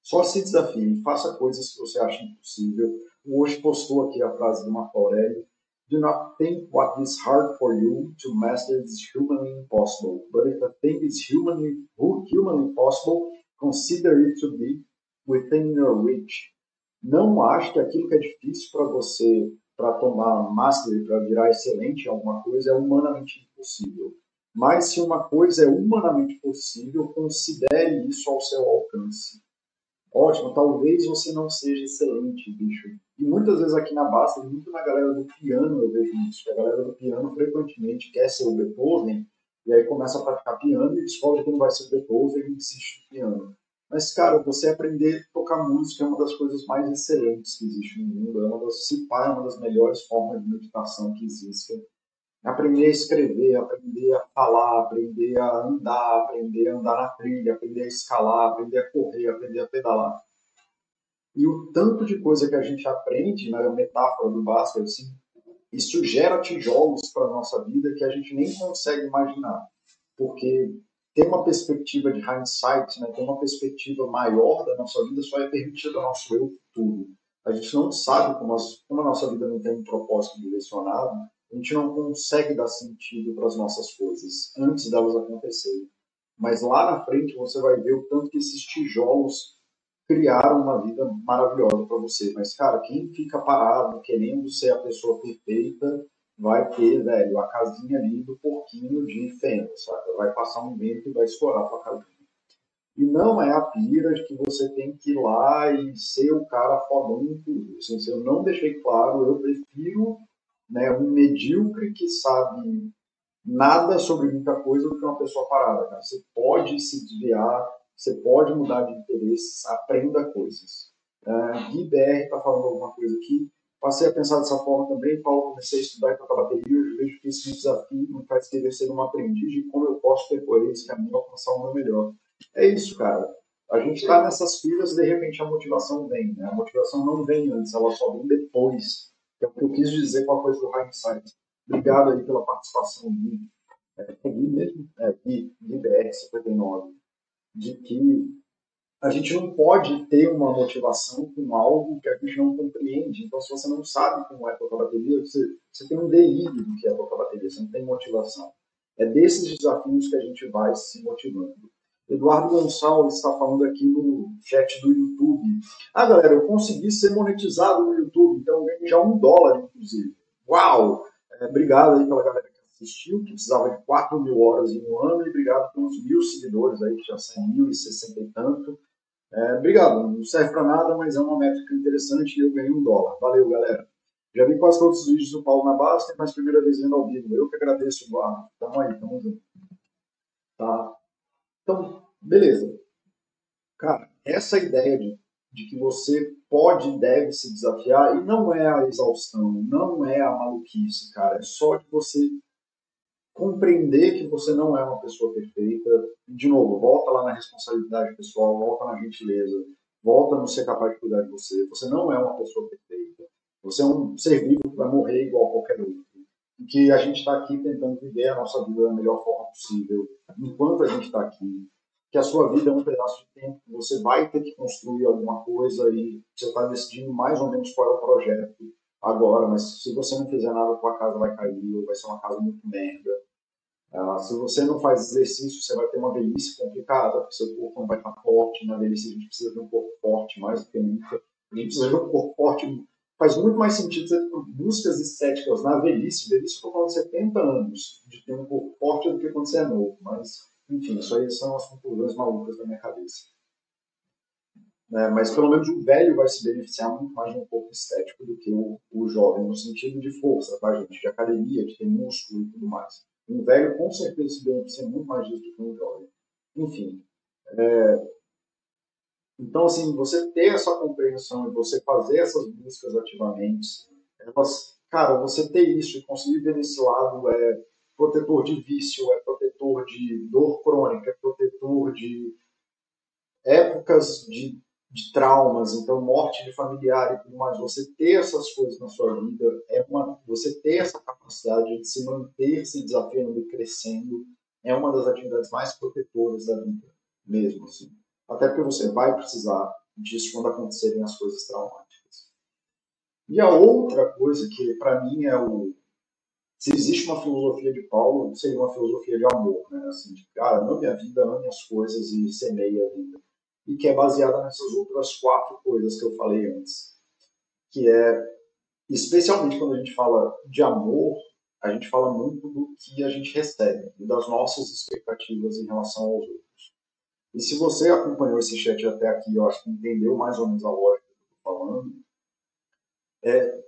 Só se desafie, faça coisas que você acha impossível. Hoje postou aqui a frase do Marco Aurélio. Do not think what is hard for you to master is humanly impossible. But if a thing is humanly, humanly possible, consider it to be within your reach. Não ache que aquilo que é difícil para você, para tomar mastery, para virar excelente em alguma coisa, é humanamente impossível. Mas se uma coisa é humanamente possível, considere isso ao seu alcance ótimo, talvez você não seja excelente, bicho. E muitas vezes aqui na Basta, muito na galera do piano eu vejo isso, que a galera do piano frequentemente quer ser o Beethoven, e aí começa a praticar piano e descobre que não vai ser Beethoven e desiste do piano. Mas, cara, você aprender a tocar música é uma das coisas mais excelentes que existe no mundo, é uma das, se pá, é uma das melhores formas de meditação que existe aprender a escrever, aprender a falar, aprender a andar, aprender a andar na trilha, aprender a escalar, aprender a correr, aprender a pedalar. E o tanto de coisa que a gente aprende na metáfora do basquete, assim, isso gera tijolos para a nossa vida que a gente nem consegue imaginar. Porque ter uma perspectiva de hindsight, né, ter uma perspectiva maior da nossa vida só é permitido ao nosso eu futuro. A gente não sabe como, como a nossa vida não tem um propósito direcionado, a gente não consegue dar sentido para as nossas coisas antes delas acontecerem. Mas lá na frente você vai ver o tanto que esses tijolos criaram uma vida maravilhosa para você. Mas, cara, quem fica parado querendo ser a pessoa perfeita vai ter, velho, a casinha ali do porquinho de feno, sabe? Vai passar um vento e vai estourar a tua casinha. E não é a pira de que você tem que ir lá e ser o cara fodão em tudo. Assim, se eu não deixei claro, eu prefiro né, um medíocre que sabe nada sobre muita coisa do que uma pessoa parada. Cara. Você pode se desviar, você pode mudar de interesses, aprenda coisas. Uh, Gui BR está falando alguma coisa aqui. Passei a pensar dessa forma também. Paulo, comecei a estudar e tocar bateria. Eu vejo que esse desafio me faz querer ser uma aprendiz de como eu posso percorrer esse caminho e alcançar o meu melhor. É isso, cara. A gente está nessas filas e de repente a motivação vem. Né? A motivação não vem antes, ela só vem depois. É o que eu quis dizer com a coisa do hindsight. Obrigado aí pela participação, Gui. É, mesmo? É, Gui, Gui BR59. De que a gente não pode ter uma motivação com algo que a gente não compreende. Então, se você não sabe como é tocar bateria, você, você tem um delírio do que é tocar bateria, você não tem motivação. É desses desafios que a gente vai se motivando. Eduardo Gonçalves está falando aqui no chat do YouTube. Ah, galera, eu consegui ser monetizado no YouTube, então eu ganhei já um dólar, inclusive. Uau! É, obrigado aí pela galera que assistiu, que precisava de 4 mil horas em um ano, e obrigado pelos mil seguidores aí, que já são mil e sessenta e tanto. É, obrigado, não serve para nada, mas é uma métrica interessante e eu ganhei um dólar. Valeu, galera. Já vi quase todos os vídeos do Paulo na base, mas primeira vez vendo ao vivo. Eu que agradeço, Eduardo. Tamo aí, tamo junto. Tá? Então, beleza. Cara, essa ideia de, de que você pode e deve se desafiar, e não é a exaustão, não é a maluquice, cara. É só de você compreender que você não é uma pessoa perfeita. De novo, volta lá na responsabilidade pessoal, volta na gentileza, volta no ser capaz de cuidar de você. Você não é uma pessoa perfeita. Você é um ser vivo que vai morrer igual qualquer outro. E que a gente está aqui tentando viver a nossa vida da melhor forma possível, enquanto a gente está aqui. Que a sua vida é um pedaço de tempo, você vai ter que construir alguma coisa e você está decidindo mais ou menos qual é o projeto agora, mas se você não fizer nada, a tua casa vai cair ou vai ser uma casa muito merda. Se você não faz exercício, você vai ter uma velhice complicada, porque seu corpo não vai estar forte. Na velhice, a gente precisa de um corpo forte mais do que nunca. A gente precisa de um corpo forte. Faz muito mais sentido você buscas estéticas na velhice. Velhice foi quando 70 anos de ter um corpo forte do que quando você é novo. Mas, enfim, isso aí são as conclusões malucas da minha cabeça. É, mas pelo menos o velho vai se beneficiar muito mais de um corpo estético do que o, o jovem, no sentido de força, tá, gente? De academia, de ter músculo e tudo mais. Um velho com certeza se beneficia muito mais disso do que um jovem. Enfim. É... Então, assim, você ter essa compreensão e você fazer essas buscas ativamente, elas, cara, você ter isso e conseguir ver desse lado é protetor de vício, é protetor de dor crônica, é protetor de épocas de de traumas, então morte de familiar e tudo mais, você ter essas coisas na sua vida, é uma, você ter essa capacidade de se manter se desafiando e crescendo, é uma das atividades mais protetoras da vida, mesmo assim. Até porque você vai precisar disso quando acontecerem as coisas traumáticas. E a outra coisa que, para mim, é o. Se existe uma filosofia de Paulo, seria uma filosofia de amor, né? Assim, de, cara, ame a vida, ame as coisas e semeie a vida e que é baseada nessas outras quatro coisas que eu falei antes. Que é, especialmente quando a gente fala de amor, a gente fala muito do que a gente recebe e das nossas expectativas em relação aos outros. E se você acompanhou esse chat até aqui, eu acho que entendeu mais ou menos a lógica que eu estou falando, é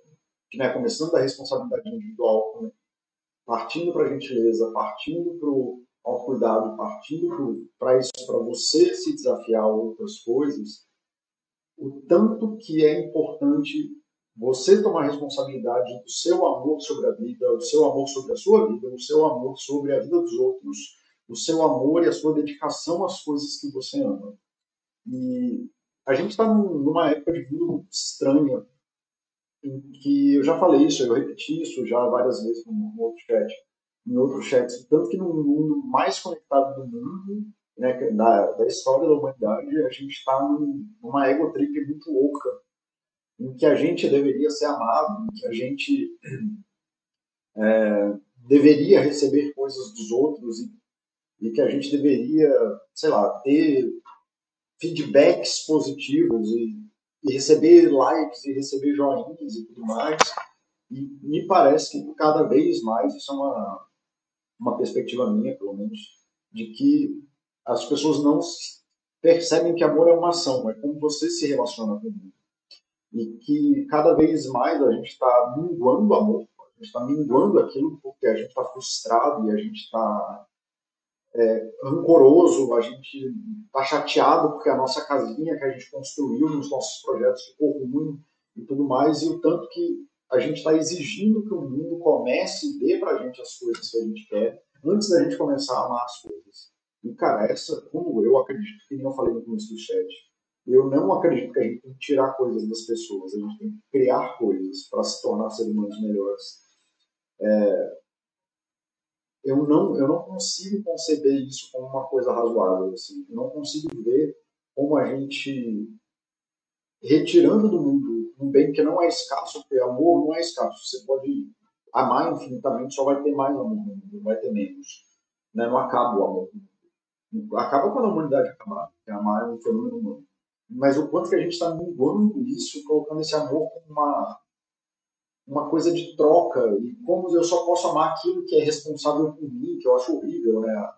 que né, começando da responsabilidade individual, né, partindo para a gentileza, partindo o autocuidado partindo para isso, para você se desafiar a outras coisas, o tanto que é importante você tomar responsabilidade do seu amor sobre a vida, o seu amor sobre a sua vida, o seu amor sobre a vida dos outros, o seu amor e a sua dedicação às coisas que você ama. E a gente está numa época de vida estranha, em que eu já falei isso, eu repeti isso já várias vezes no outro chat em outros chats, tanto que no mundo mais conectado do mundo, né, da, da história da humanidade, a gente está num, numa ego trip muito louca, em que a gente deveria ser amado, em que a gente é, deveria receber coisas dos outros e, e que a gente deveria, sei lá, ter feedbacks positivos e, e receber likes e receber joinhas e tudo mais. E me parece que cada vez mais isso é uma, uma perspectiva minha, pelo menos, de que as pessoas não percebem que amor é uma ação, é como você se relaciona com o mundo. E que cada vez mais a gente está minguando o amor, a gente está minguando aquilo porque a gente está frustrado e a gente está é, rancoroso, a gente está chateado porque a nossa casinha que a gente construiu nos nossos projetos ficou ruim e tudo mais, e o tanto que a gente está exigindo que o mundo comece e dê para a gente as coisas que a gente quer antes da gente começar a amar as coisas. E, cara, essa, como eu acredito, que nem eu falei no começo do chat, eu não acredito que a gente tem que tirar coisas das pessoas, a gente tem que criar coisas para se tornar seres humanos melhores. É, eu não, eu não consigo conceber isso como uma coisa razoável. Assim. Eu não consigo ver como a gente, retirando do mundo um bem que não é escasso, porque amor não é escasso. Você pode amar infinitamente, só vai ter mais amor não vai ter menos. Né? Não acaba o amor. Acaba quando a humanidade acabar, porque amar é um fenômeno humano. Mas o quanto que a gente está minguando isso, colocando esse amor como uma, uma coisa de troca e como eu só posso amar aquilo que é responsável por mim, que eu acho horrível, né?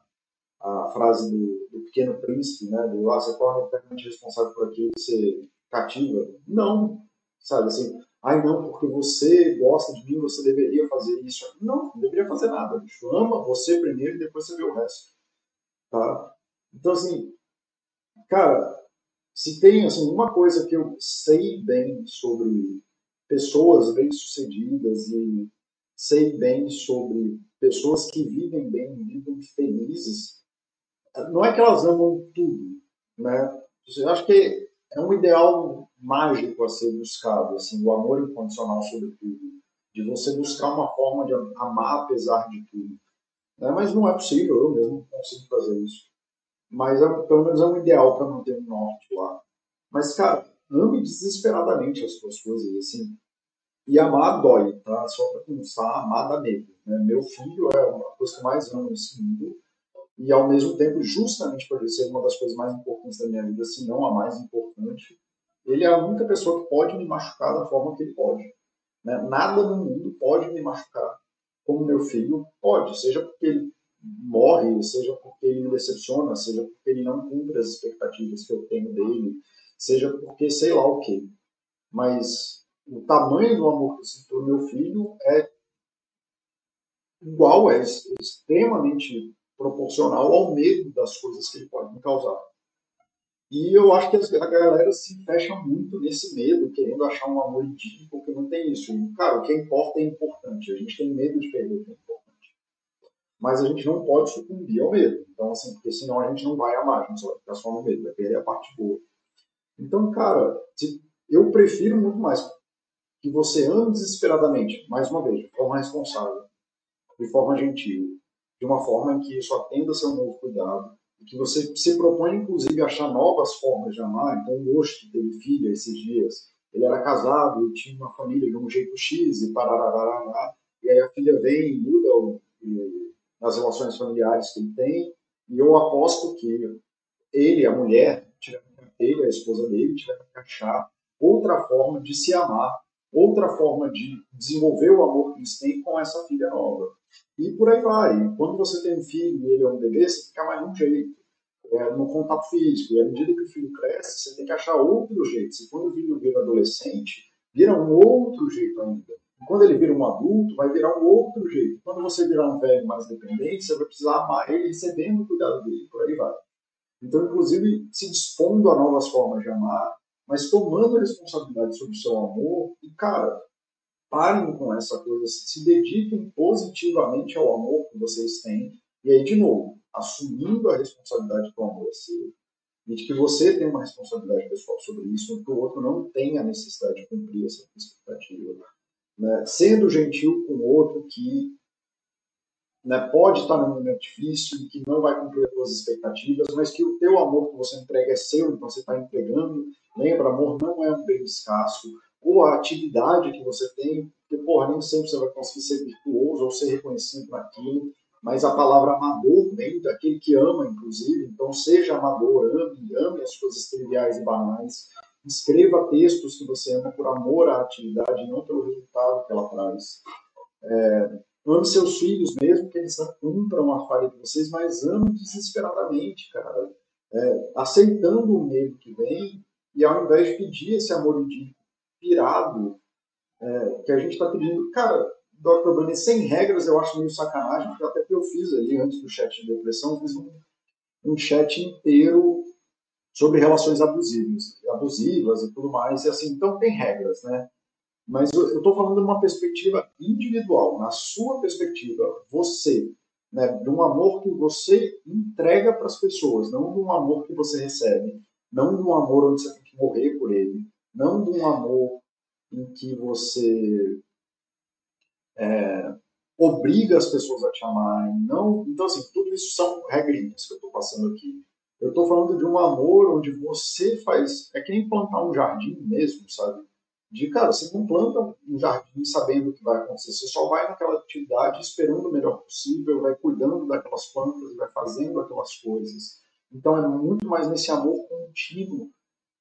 A frase do, do, Pequeno Príncipe, né? Do ah, você torna eternamente responsável por aquilo que você cativa. Não, sabe assim, ai não, porque você gosta de mim, você deveria fazer isso. Não, não deveria fazer nada, bicho. Ama você primeiro e depois você vê o resto, tá? Então, assim, cara, se tem, assim, uma coisa que eu sei bem sobre pessoas bem-sucedidas e sei bem sobre pessoas que vivem bem, vivem felizes, não é que elas amam tudo, né? Eu acho que é um ideal mágico a ser buscado, assim, o amor incondicional sobre tudo, de você buscar uma forma de amar apesar de tudo. Né? Mas não é possível, eu mesmo não consigo fazer isso. Mas é, pelo menos é um ideal para manter o norte lá. Mas, cara, ame desesperadamente as suas coisas, assim. E amar dói, tá? Só para começar, amar dá medo. Né? Meu filho é uma coisa que eu mais amo nesse mundo. E, ao mesmo tempo, justamente por ele ser uma das coisas mais importantes da minha vida, se não a mais importante, ele é a única pessoa que pode me machucar da forma que ele pode. Né? Nada no mundo pode me machucar como meu filho pode, seja porque ele morre, seja porque ele me decepciona, seja porque ele não cumpre as expectativas que eu tenho dele, seja porque sei lá o que. Mas o tamanho do amor que eu sinto pelo meu filho é igual, é extremamente proporcional ao medo das coisas que ele pode me causar. E eu acho que a galera se fecha muito nesse medo, querendo achar um amor idílico que não tem isso. Cara, o que importa é importante. A gente tem medo de perder o que é importante. Mas a gente não pode sucumbir ao medo. Então, assim, porque senão a gente não vai amar, a gente vai ficar só no medo, vai perder a parte boa. Então, cara, eu prefiro muito mais que você ame desesperadamente, mais uma vez, de forma responsável, de forma gentil, de uma forma em que isso atenda seu novo cuidado, que você se propõe, inclusive, a achar novas formas de amar. Então, o Osto teve filha esses dias, ele era casado e tinha uma família de um jeito X e parararará, e aí a filha vem e muda o, e, as relações familiares que ele tem, e eu aposto que ele, a mulher, ele, a esposa dele, tiveram que achar outra forma de se amar, outra forma de desenvolver o amor que eles têm com essa filha nova. E por aí vai. E quando você tem um filho e ele é um bebê, você fica mais um jeito, é, no contato físico. E à medida que o filho cresce, você tem que achar outro jeito. E quando o filho vira adolescente, vira um outro jeito ainda. E quando ele vira um adulto, vai virar um outro jeito. Quando você virar um velho mais dependente, você vai precisar amar ele recebendo o cuidado dele. Por aí vai. Então, inclusive, se dispondo a novas formas de amar, mas tomando responsabilidade sobre o seu amor. E, cara, parem com essa coisa, se dediquem positivamente ao amor que vocês têm. E aí, de novo, assumindo a responsabilidade que o amor é seu. E de que você tem uma responsabilidade pessoal sobre isso, que o outro não tem a necessidade de cumprir essa expectativa. Né? Sendo gentil com o outro que né, pode estar num momento difícil, que não vai cumprir as suas expectativas, mas que o teu amor que você entrega é seu, então você está entregando. Lembra, amor não é um bem escasso. Ou a atividade que você tem, porque, porra, nem sempre você vai conseguir ser virtuoso ou ser reconhecido naquilo, mas a palavra amador vem daquele que ama, inclusive. Então, seja amador, ame, ame as coisas triviais e banais. Escreva textos que você ama por amor à atividade, não pelo resultado que ela traz. É, Ame seus filhos mesmo, que eles não cumpram a falha de vocês, mas ame desesperadamente, cara. É, aceitando o medo que vem e ao invés de pedir esse amor pirado é, que a gente está pedindo. Cara, Dr. Bunny, sem regras eu acho meio sacanagem, porque até que eu fiz ali antes do chat de depressão, eu fiz um, um chat inteiro sobre relações abusivas, abusivas e tudo mais. E assim, então tem regras, né? Mas eu estou falando de uma perspectiva individual, na sua perspectiva, você, né, de um amor que você entrega para as pessoas, não de um amor que você recebe, não de um amor onde você tem que morrer por ele, não de um amor em que você é, obriga as pessoas a te amarem, não. Então assim, tudo isso são regrinhas que eu estou passando aqui. Eu estou falando de um amor onde você faz. É que nem plantar um jardim mesmo, sabe? De, cara, você não planta um jardim sabendo o que vai acontecer. Você só vai naquela atividade esperando o melhor possível, vai cuidando daquelas plantas, vai fazendo aquelas coisas. Então é muito mais nesse amor contínuo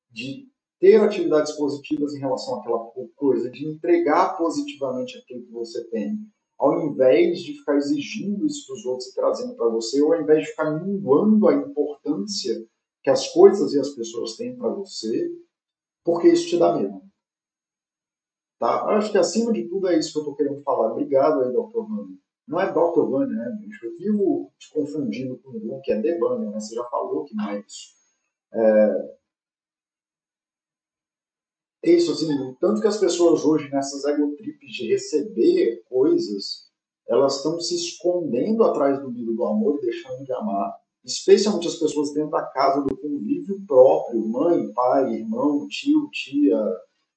de ter atividades positivas em relação àquela coisa, de entregar positivamente aquilo que você tem ao invés de ficar exigindo isso dos outros e trazendo para você, ou ao invés de ficar minguando a importância que as coisas e as pessoas têm para você, porque isso te dá medo. Tá? Eu acho que acima de tudo é isso que eu estou querendo falar. Obrigado aí, Dr. Vânia. Não é Dr. Vânia, né, bicho? Eu vivo te confundindo com um que é Debânia, né? Você já falou que não é isso. É isso, assim, tanto que as pessoas hoje, nessas egotrips de receber coisas, elas estão se escondendo atrás do mito do amor e deixando de amar. Especialmente as pessoas dentro da casa do convívio próprio, mãe, pai, irmão, tio, tia,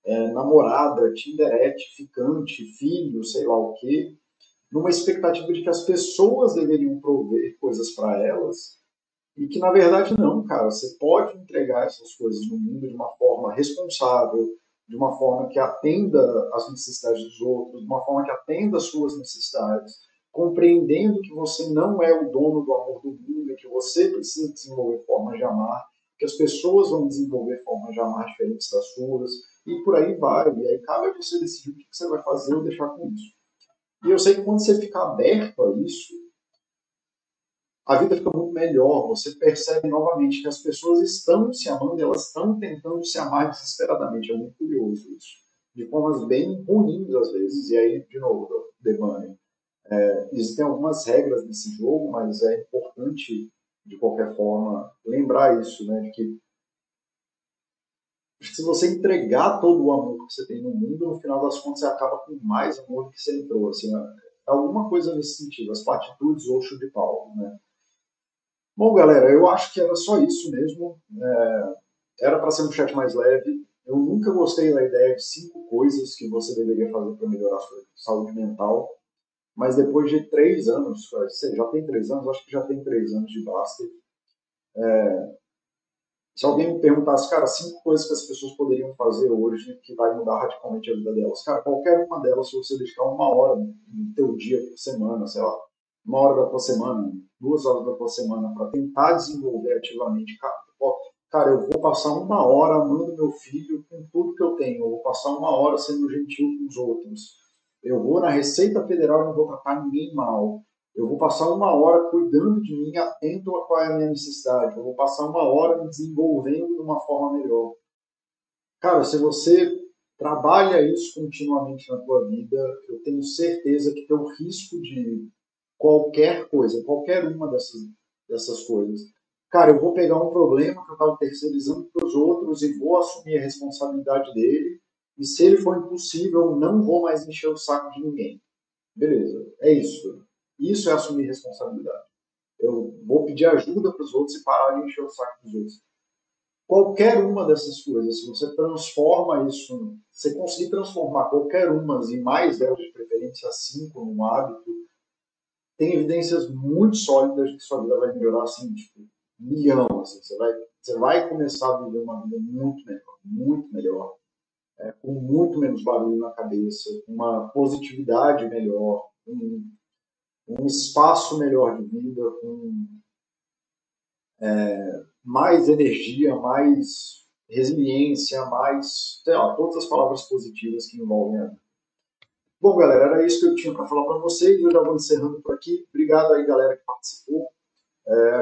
é, namorada, tinderete, ficante, filho, sei lá o quê, numa expectativa de que as pessoas deveriam prover coisas para elas, e que na verdade não, cara. Você pode entregar essas coisas no mundo de uma forma responsável, de uma forma que atenda às necessidades dos outros, de uma forma que atenda às suas necessidades, compreendendo que você não é o dono do amor do mundo e que você precisa desenvolver formas de amar, que as pessoas vão desenvolver formas de amar diferentes das suas, e por aí vai. E aí cabe a você decidir o que você vai fazer ou deixar com isso. E eu sei que quando você ficar aberto a isso, a vida fica muito melhor. Você percebe novamente que as pessoas estão se amando elas estão tentando se amar desesperadamente. É muito curioso isso. De formas bem ruins, às vezes. E aí, de novo, Devane, é, existem algumas regras nesse jogo, mas é importante, de qualquer forma, lembrar isso, né? De que se você entregar todo o amor que você tem no mundo, no final das contas você acaba com mais amor do que você entrou. Assim, é alguma coisa nesse sentido, as platitudes ou de Paulo, né? Bom, galera, eu acho que era só isso mesmo. É, era para ser um chat mais leve. Eu nunca gostei da ideia de cinco coisas que você deveria fazer para melhorar a sua saúde mental. Mas depois de três anos, você já tem três anos, acho que já tem três anos de Baster. É, se alguém me perguntasse, cara, cinco coisas que as pessoas poderiam fazer hoje que vai mudar radicalmente a vida delas, cara, qualquer uma delas, se você dedicar uma hora no teu dia por semana, sei lá, uma hora tua semana, duas horas tua semana para tentar desenvolver ativamente, cara, eu vou passar uma hora amando meu filho com tudo que eu tenho, eu vou passar uma hora sendo gentil com os outros, eu vou na Receita Federal e não vou tratar ninguém mal, eu vou passar uma hora cuidando de mim, atento a qual é a minha necessidade, eu vou passar uma hora me desenvolvendo de uma forma melhor. Cara, se você trabalha isso continuamente na tua vida, eu tenho certeza que teu risco de qualquer coisa, qualquer uma dessas, dessas coisas. Cara, eu vou pegar um problema que eu estava terceirizando para os outros e vou assumir a responsabilidade dele. E se ele for impossível, não vou mais encher o saco de ninguém. Beleza, é isso. Isso é assumir responsabilidade. Eu vou pedir ajuda para os outros e parar de encher o saco dos outros. Qualquer uma dessas coisas, se você transforma isso, se você conseguir transformar qualquer uma e mais delas, de preferência cinco, num hábito, tem evidências muito sólidas que sua vida vai melhorar assim, tipo, milhão. Assim, você, vai, você vai começar a viver uma vida muito melhor, muito melhor, é, com muito menos barulho na cabeça, com uma positividade melhor, um, um espaço melhor de vida, com é, mais energia, mais resiliência, mais, sei lá, todas as palavras positivas que envolvem a vida. Bom, galera, era isso que eu tinha para falar para vocês. Eu já vou encerrando por aqui. Obrigado aí, galera, que participou. É...